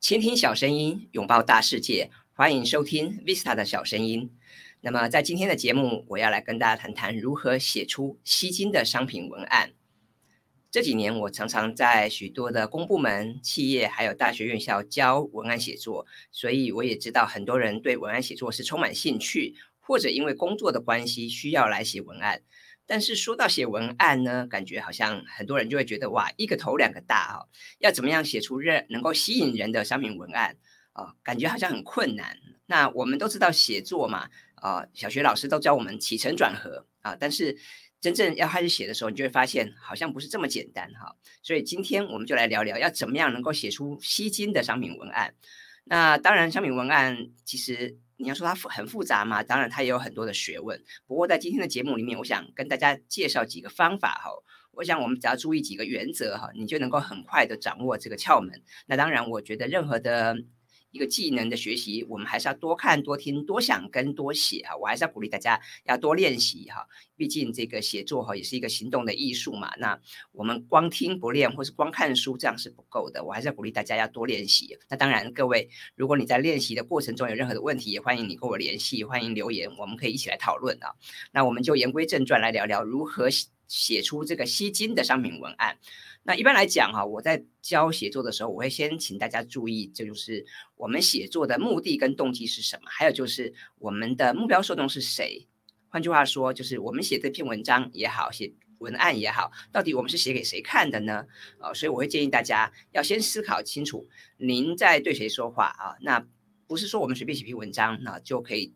倾听小声音，拥抱大世界，欢迎收听 Vista 的小声音。那么，在今天的节目，我要来跟大家谈谈如何写出吸睛的商品文案。这几年，我常常在许多的公部门、企业还有大学院校教文案写作，所以我也知道很多人对文案写作是充满兴趣，或者因为工作的关系需要来写文案。但是说到写文案呢，感觉好像很多人就会觉得哇，一个头两个大哦，要怎么样写出人能够吸引人的商品文案啊？感觉好像很困难。那我们都知道写作嘛，啊，小学老师都教我们起承转合啊，但是真正要开始写的时候，你就会发现好像不是这么简单哈。所以今天我们就来聊聊，要怎么样能够写出吸睛的商品文案。那当然，商品文案其实。你要说它复很复杂嘛？当然，它也有很多的学问。不过在今天的节目里面，我想跟大家介绍几个方法哈。我想我们只要注意几个原则哈，你就能够很快的掌握这个窍门。那当然，我觉得任何的。一个技能的学习，我们还是要多看、多听、多想跟多写哈。我还是要鼓励大家要多练习哈。毕竟这个写作哈也是一个行动的艺术嘛。那我们光听不练，或是光看书这样是不够的。我还是要鼓励大家要多练习。那当然，各位如果你在练习的过程中有任何的问题，也欢迎你跟我联系，欢迎留言，我们可以一起来讨论啊。那我们就言归正传来聊聊如何写出这个吸金的商品文案。那一般来讲哈，我在教写作的时候，我会先请大家注意，这就是我们写作的目的跟动机是什么，还有就是我们的目标受众是谁。换句话说，就是我们写这篇文章也好，写文案也好，到底我们是写给谁看的呢？啊，所以我会建议大家要先思考清楚，您在对谁说话啊？那不是说我们随便写篇文章，那就可以。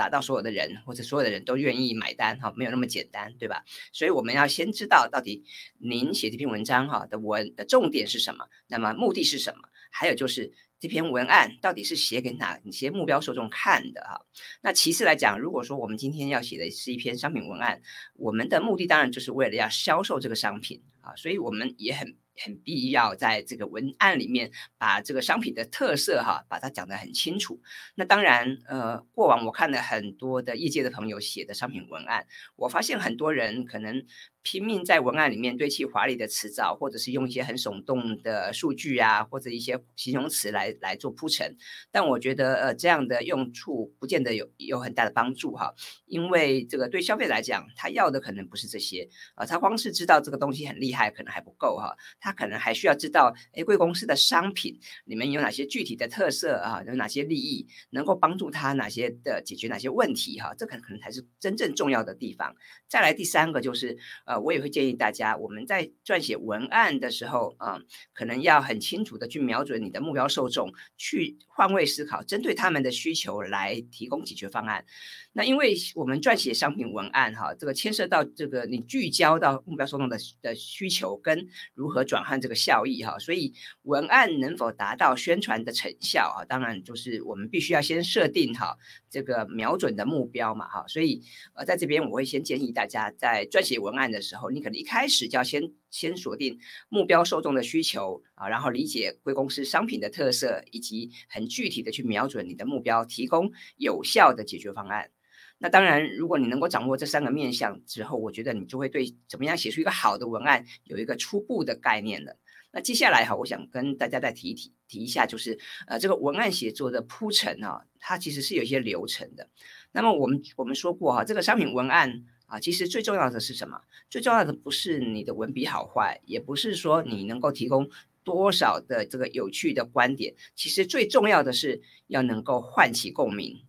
达到所有的人或者所有的人都愿意买单哈，没有那么简单，对吧？所以我们要先知道到底您写这篇文章哈的文的重点是什么，那么目的是什么？还有就是这篇文案到底是写给哪些目标受众看的哈？那其次来讲，如果说我们今天要写的是一篇商品文案，我们的目的当然就是为了要销售这个商品啊，所以我们也很。很必要在这个文案里面把这个商品的特色哈，把它讲得很清楚。那当然，呃，过往我看了很多的业界的朋友写的商品文案，我发现很多人可能。拼命在文案里面堆砌华丽的词藻，或者是用一些很耸动的数据啊，或者一些形容词来来做铺陈。但我觉得，呃，这样的用处不见得有有很大的帮助哈。因为这个对消费来讲，他要的可能不是这些啊，他光是知道这个东西很厉害，可能还不够哈。他可能还需要知道，哎，贵公司的商品里面有哪些具体的特色啊，有哪些利益能够帮助他哪些的解决哪些问题哈。这可能可能才是真正重要的地方。再来第三个就是。呃我也会建议大家，我们在撰写文案的时候，啊，可能要很清楚的去瞄准你的目标受众，去换位思考，针对他们的需求来提供解决方案。那因为我们撰写商品文案，哈，这个牵涉到这个你聚焦到目标受众的的需求跟如何转换这个效益，哈，所以文案能否达到宣传的成效啊？当然就是我们必须要先设定好这个瞄准的目标嘛，哈，所以呃，在这边我会先建议大家在撰写文案的。时候，你可能一开始就要先先锁定目标受众的需求啊，然后理解贵公司商品的特色，以及很具体的去瞄准你的目标，提供有效的解决方案。那当然，如果你能够掌握这三个面向之后，我觉得你就会对怎么样写出一个好的文案有一个初步的概念了。那接下来哈，我想跟大家再提一提提一下，就是呃，这个文案写作的铺陈啊，它其实是有一些流程的。那么我们我们说过哈，这个商品文案。啊，其实最重要的是什么？最重要的不是你的文笔好坏，也不是说你能够提供多少的这个有趣的观点，其实最重要的是要能够唤起共鸣。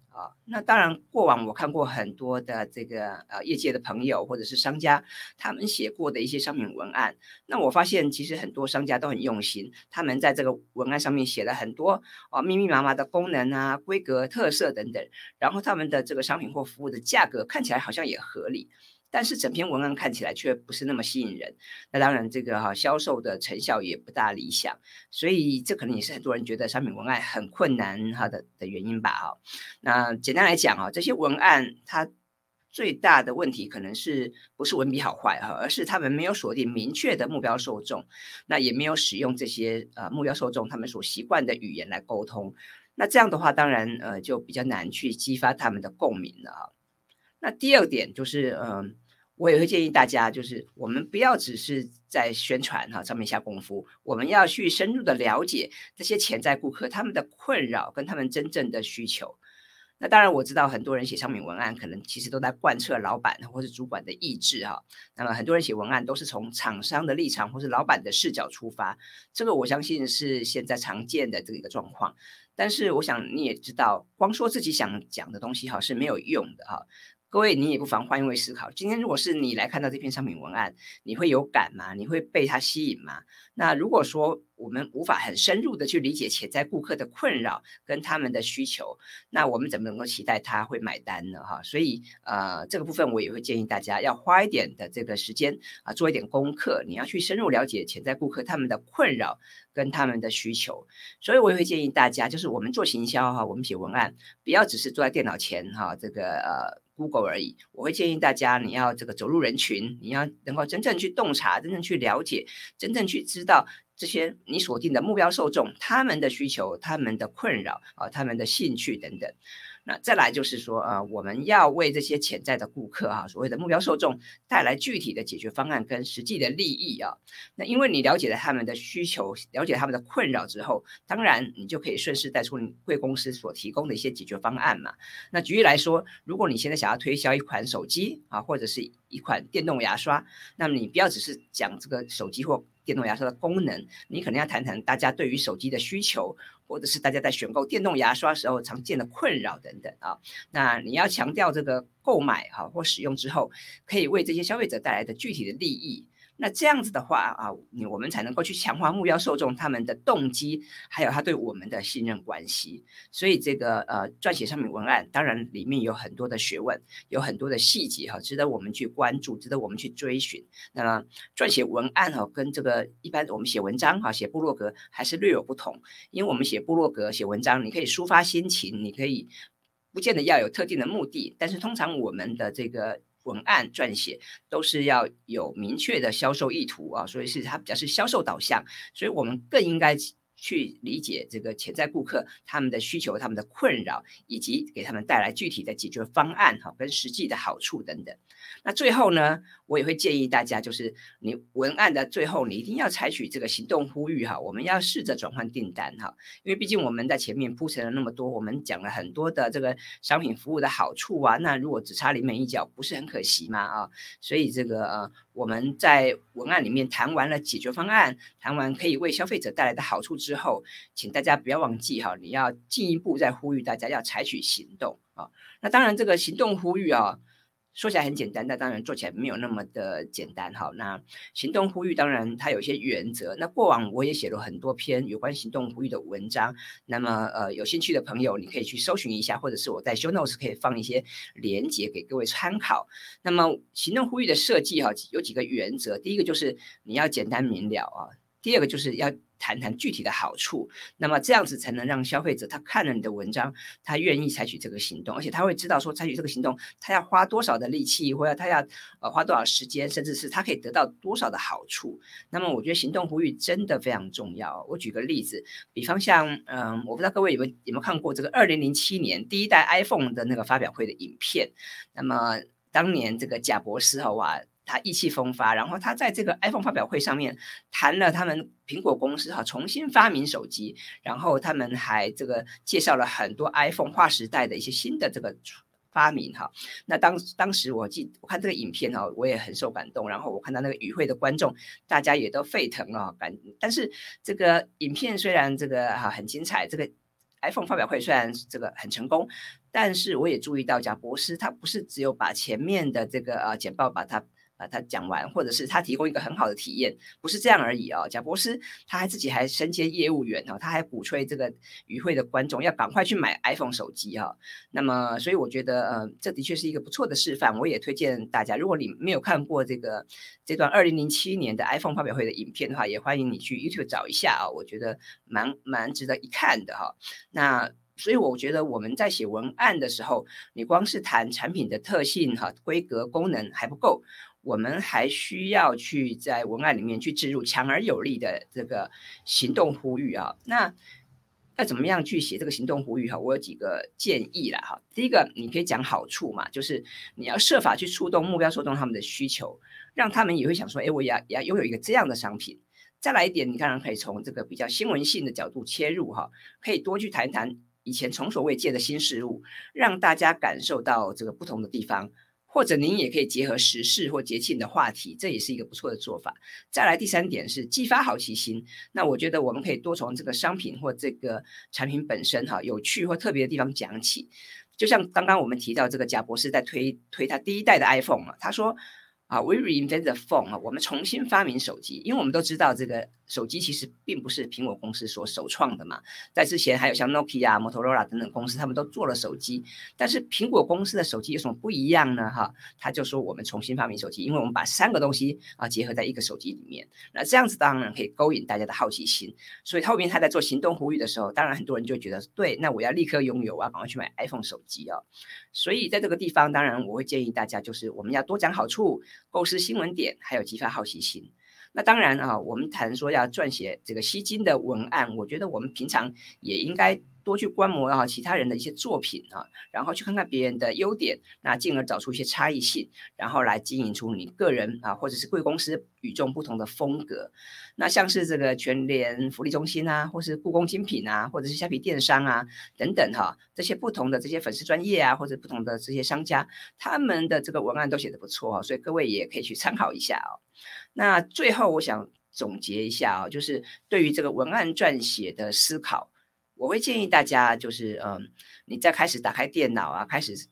那当然，过往我看过很多的这个呃业界的朋友或者是商家，他们写过的一些商品文案。那我发现其实很多商家都很用心，他们在这个文案上面写了很多啊密密麻麻的功能啊、规格、特色等等，然后他们的这个商品或服务的价格看起来好像也合理。但是整篇文案看起来却不是那么吸引人，那当然这个哈销售的成效也不大理想，所以这可能也是很多人觉得商品文案很困难哈的的原因吧哈。那简单来讲啊，这些文案它最大的问题可能是不是文笔好坏哈，而是他们没有锁定明确的目标受众，那也没有使用这些呃目标受众他们所习惯的语言来沟通，那这样的话当然呃就比较难去激发他们的共鸣了啊。那第二点就是嗯。我也会建议大家，就是我们不要只是在宣传哈上面下功夫，我们要去深入的了解这些潜在顾客他们的困扰跟他们真正的需求。那当然，我知道很多人写商品文案，可能其实都在贯彻老板或是主管的意志哈。那么很多人写文案都是从厂商的立场或是老板的视角出发，这个我相信是现在常见的这个一个状况。但是我想你也知道，光说自己想讲的东西哈是没有用的哈。各位，你也不妨换一位思考。今天如果是你来看到这篇商品文案，你会有感吗？你会被它吸引吗？那如果说我们无法很深入的去理解潜在顾客的困扰跟他们的需求，那我们怎么能够期待他会买单呢？哈，所以呃，这个部分我也会建议大家要花一点的这个时间啊，做一点功课。你要去深入了解潜在顾客他们的困扰跟他们的需求。所以我也会建议大家，就是我们做行销哈，我们写文案，不要只是坐在电脑前哈，这个呃。Google 而已，我会建议大家，你要这个走入人群，你要能够真正去洞察，真正去了解，真正去知道这些你锁定的目标受众他们的需求、他们的困扰啊、他们的兴趣等等。那再来就是说，呃，我们要为这些潜在的顾客哈，所谓的目标受众带来具体的解决方案跟实际的利益啊。那因为你了解了他们的需求，了解他们的困扰之后，当然你就可以顺势带出贵公司所提供的一些解决方案嘛。那举例来说，如果你现在想要推销一款手机啊，或者是一款电动牙刷，那么你不要只是讲这个手机或电动牙刷的功能，你可能要谈谈大家对于手机的需求。或者是大家在选购电动牙刷时候常见的困扰等等啊，那你要强调这个购买哈或使用之后，可以为这些消费者带来的具体的利益。那这样子的话啊，你我们才能够去强化目标受众他们的动机，还有他对我们的信任关系。所以这个呃，撰写商品文案，当然里面有很多的学问，有很多的细节哈，值得我们去关注，值得我们去追寻。那么撰写文案哈，跟这个一般我们写文章哈，写部落格还是略有不同。因为我们写部落格、写文章，你可以抒发心情，你可以不见得要有特定的目的，但是通常我们的这个。文案撰写都是要有明确的销售意图啊，所以是它比较是销售导向，所以我们更应该。去理解这个潜在顾客他们的需求、他们的困扰，以及给他们带来具体的解决方案哈，跟实际的好处等等。那最后呢，我也会建议大家，就是你文案的最后，你一定要采取这个行动呼吁哈，我们要试着转换订单哈，因为毕竟我们在前面铺陈了那么多，我们讲了很多的这个商品服务的好处啊，那如果只差临门一脚，不是很可惜吗啊？所以这个呃。我们在文案里面谈完了解决方案，谈完可以为消费者带来的好处之后，请大家不要忘记哈，你要进一步再呼吁大家要采取行动啊。那当然，这个行动呼吁啊。说起来很简单，但当然做起来没有那么的简单。好，那行动呼吁当然它有一些原则。那过往我也写了很多篇有关行动呼吁的文章。那么呃，有兴趣的朋友你可以去搜寻一下，或者是我在 show notes 可以放一些连接给各位参考。那么行动呼吁的设计哈，有几个原则。第一个就是你要简单明了啊。第二个就是要。谈谈具体的好处，那么这样子才能让消费者他看了你的文章，他愿意采取这个行动，而且他会知道说采取这个行动，他要花多少的力气，或者他要呃花多少时间，甚至是他可以得到多少的好处。那么我觉得行动呼吁真的非常重要。我举个例子，比方像嗯，我不知道各位有没有有没有看过这个二零零七年第一代 iPhone 的那个发表会的影片？那么当年这个贾博士哈哇。他意气风发，然后他在这个 iPhone 发表会上面谈了他们苹果公司哈重新发明手机，然后他们还这个介绍了很多 iPhone 划时代的一些新的这个发明哈。那当当时我记我看这个影片哈，我也很受感动，然后我看到那个与会的观众大家也都沸腾了感。但是这个影片虽然这个哈很精彩，这个 iPhone 发表会虽然这个很成功，但是我也注意到贾博士他不是只有把前面的这个呃简报把它。把他讲完，或者是他提供一个很好的体验，不是这样而已哦。贾博士他还自己还身兼业务员哦，他还鼓吹这个与会的观众要赶快去买 iPhone 手机哈。那么，所以我觉得，呃，这的确是一个不错的示范。我也推荐大家，如果你没有看过这个这段二零零七年的 iPhone 发表会的影片的话，也欢迎你去 YouTube 找一下啊。我觉得蛮蛮值得一看的哈。那所以我觉得我们在写文案的时候，你光是谈产品的特性哈、规格、功能还不够。我们还需要去在文案里面去植入强而有力的这个行动呼吁啊。那要怎么样去写这个行动呼吁哈？我有几个建议啦哈。第一个，你可以讲好处嘛，就是你要设法去触动目标受众他们的需求，让他们也会想说，哎，我也要也要拥有一个这样的商品。再来一点，你当然可以从这个比较新闻性的角度切入哈，可以多去谈谈以前从所未见的新事物，让大家感受到这个不同的地方。或者您也可以结合时事或节庆的话题，这也是一个不错的做法。再来第三点是激发好奇心。那我觉得我们可以多从这个商品或这个产品本身哈有趣或特别的地方讲起。就像刚刚我们提到这个贾博士在推推他第一代的 iPhone 嘛，他说。啊，we reinvent the phone 啊，我们重新发明手机，因为我们都知道这个手机其实并不是苹果公司所首创的嘛，在之前还有像 Nokia、Motorola 等等公司，他们都做了手机，但是苹果公司的手机有什么不一样呢？哈，他就说我们重新发明手机，因为我们把三个东西啊结合在一个手机里面，那这样子当然可以勾引大家的好奇心，所以后面他在做行动呼吁的时候，当然很多人就觉得对，那我要立刻拥有，我要赶快去买 iPhone 手机哦。所以在这个地方，当然我会建议大家，就是我们要多讲好处，构思新闻点，还有激发好奇心。那当然啊，我们谈说要撰写这个吸金的文案，我觉得我们平常也应该。多去观摩啊其他人的一些作品啊，然后去看看别人的优点，那进而找出一些差异性，然后来经营出你个人啊或者是贵公司与众不同的风格。那像是这个全联福利中心啊，或是故宫精品啊，或者是虾皮电商啊等等哈，这些不同的这些粉丝专业啊，或者不同的这些商家，他们的这个文案都写的不错啊，所以各位也可以去参考一下哦。那最后我想总结一下啊，就是对于这个文案撰写的思考。我会建议大家，就是嗯，你在开始打开电脑啊，开始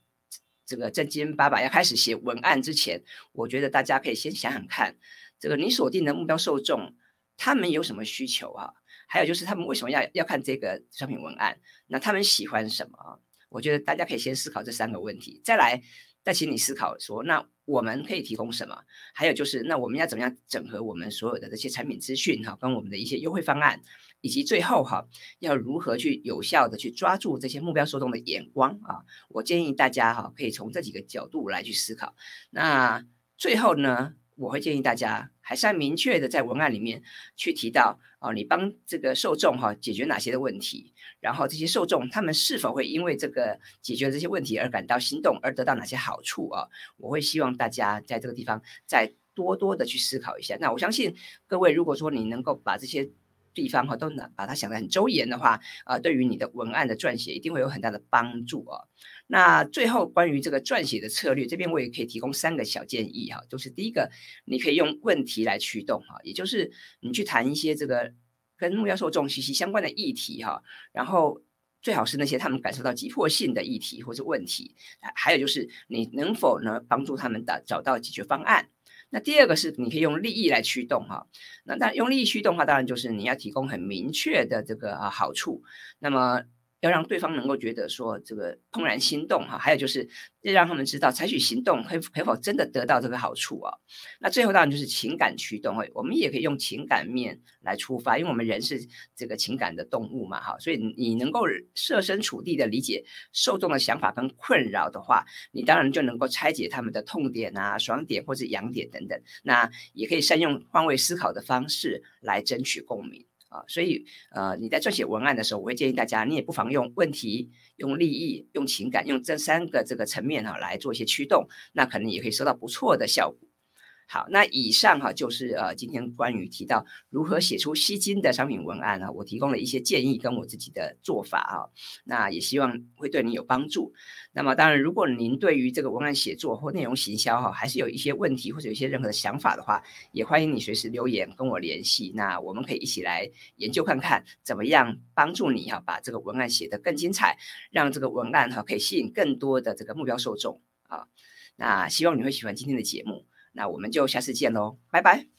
这个正经八百要开始写文案之前，我觉得大家可以先想想看，这个你锁定的目标受众他们有什么需求啊？还有就是他们为什么要要看这个商品文案？那他们喜欢什么？我觉得大家可以先思考这三个问题，再来再请你思考说，那我们可以提供什么？还有就是，那我们要怎么样整合我们所有的这些产品资讯哈，跟我们的一些优惠方案？以及最后哈，要如何去有效的去抓住这些目标受众的眼光啊？我建议大家哈，可以从这几个角度来去思考。那最后呢，我会建议大家还是要明确的在文案里面去提到哦，你帮这个受众哈解决哪些的问题，然后这些受众他们是否会因为这个解决这些问题而感到心动，而得到哪些好处啊？我会希望大家在这个地方再多多的去思考一下。那我相信各位，如果说你能够把这些地方哈都能把它想得很周延的话，啊，对于你的文案的撰写一定会有很大的帮助哦。那最后关于这个撰写的策略，这边我也可以提供三个小建议哈，就是第一个，你可以用问题来驱动哈，也就是你去谈一些这个跟目标受众息息相关的议题哈，然后最好是那些他们感受到急迫性的议题或者问题，还有就是你能否呢帮助他们的找到解决方案。那第二个是你可以用利益来驱动哈，那但用利益驱动的话，当然就是你要提供很明确的这个啊好处，那么。要让对方能够觉得说这个怦然心动哈，还有就是要让他们知道采取行动可可否真的得到这个好处啊？那最后当然就是情感驱动，我们也可以用情感面来出发，因为我们人是这个情感的动物嘛哈，所以你能够设身处地的理解受众的想法跟困扰的话，你当然就能够拆解他们的痛点啊、爽点或者痒点等等，那也可以善用换位思考的方式来争取共鸣。啊，所以呃，你在撰写文案的时候，我会建议大家，你也不妨用问题、用利益、用情感，用这三个这个层面哈来做一些驱动，那可能也可以收到不错的效果。好，那以上哈就是呃今天关于提到如何写出吸睛的商品文案啊，我提供了一些建议跟我自己的做法啊，那也希望会对你有帮助。那么当然，如果您对于这个文案写作或内容行销哈，还是有一些问题或者有一些任何的想法的话，也欢迎你随时留言跟我联系。那我们可以一起来研究看看怎么样帮助你哈，把这个文案写得更精彩，让这个文案哈可以吸引更多的这个目标受众啊。那希望你会喜欢今天的节目。那我们就下次见喽，拜拜。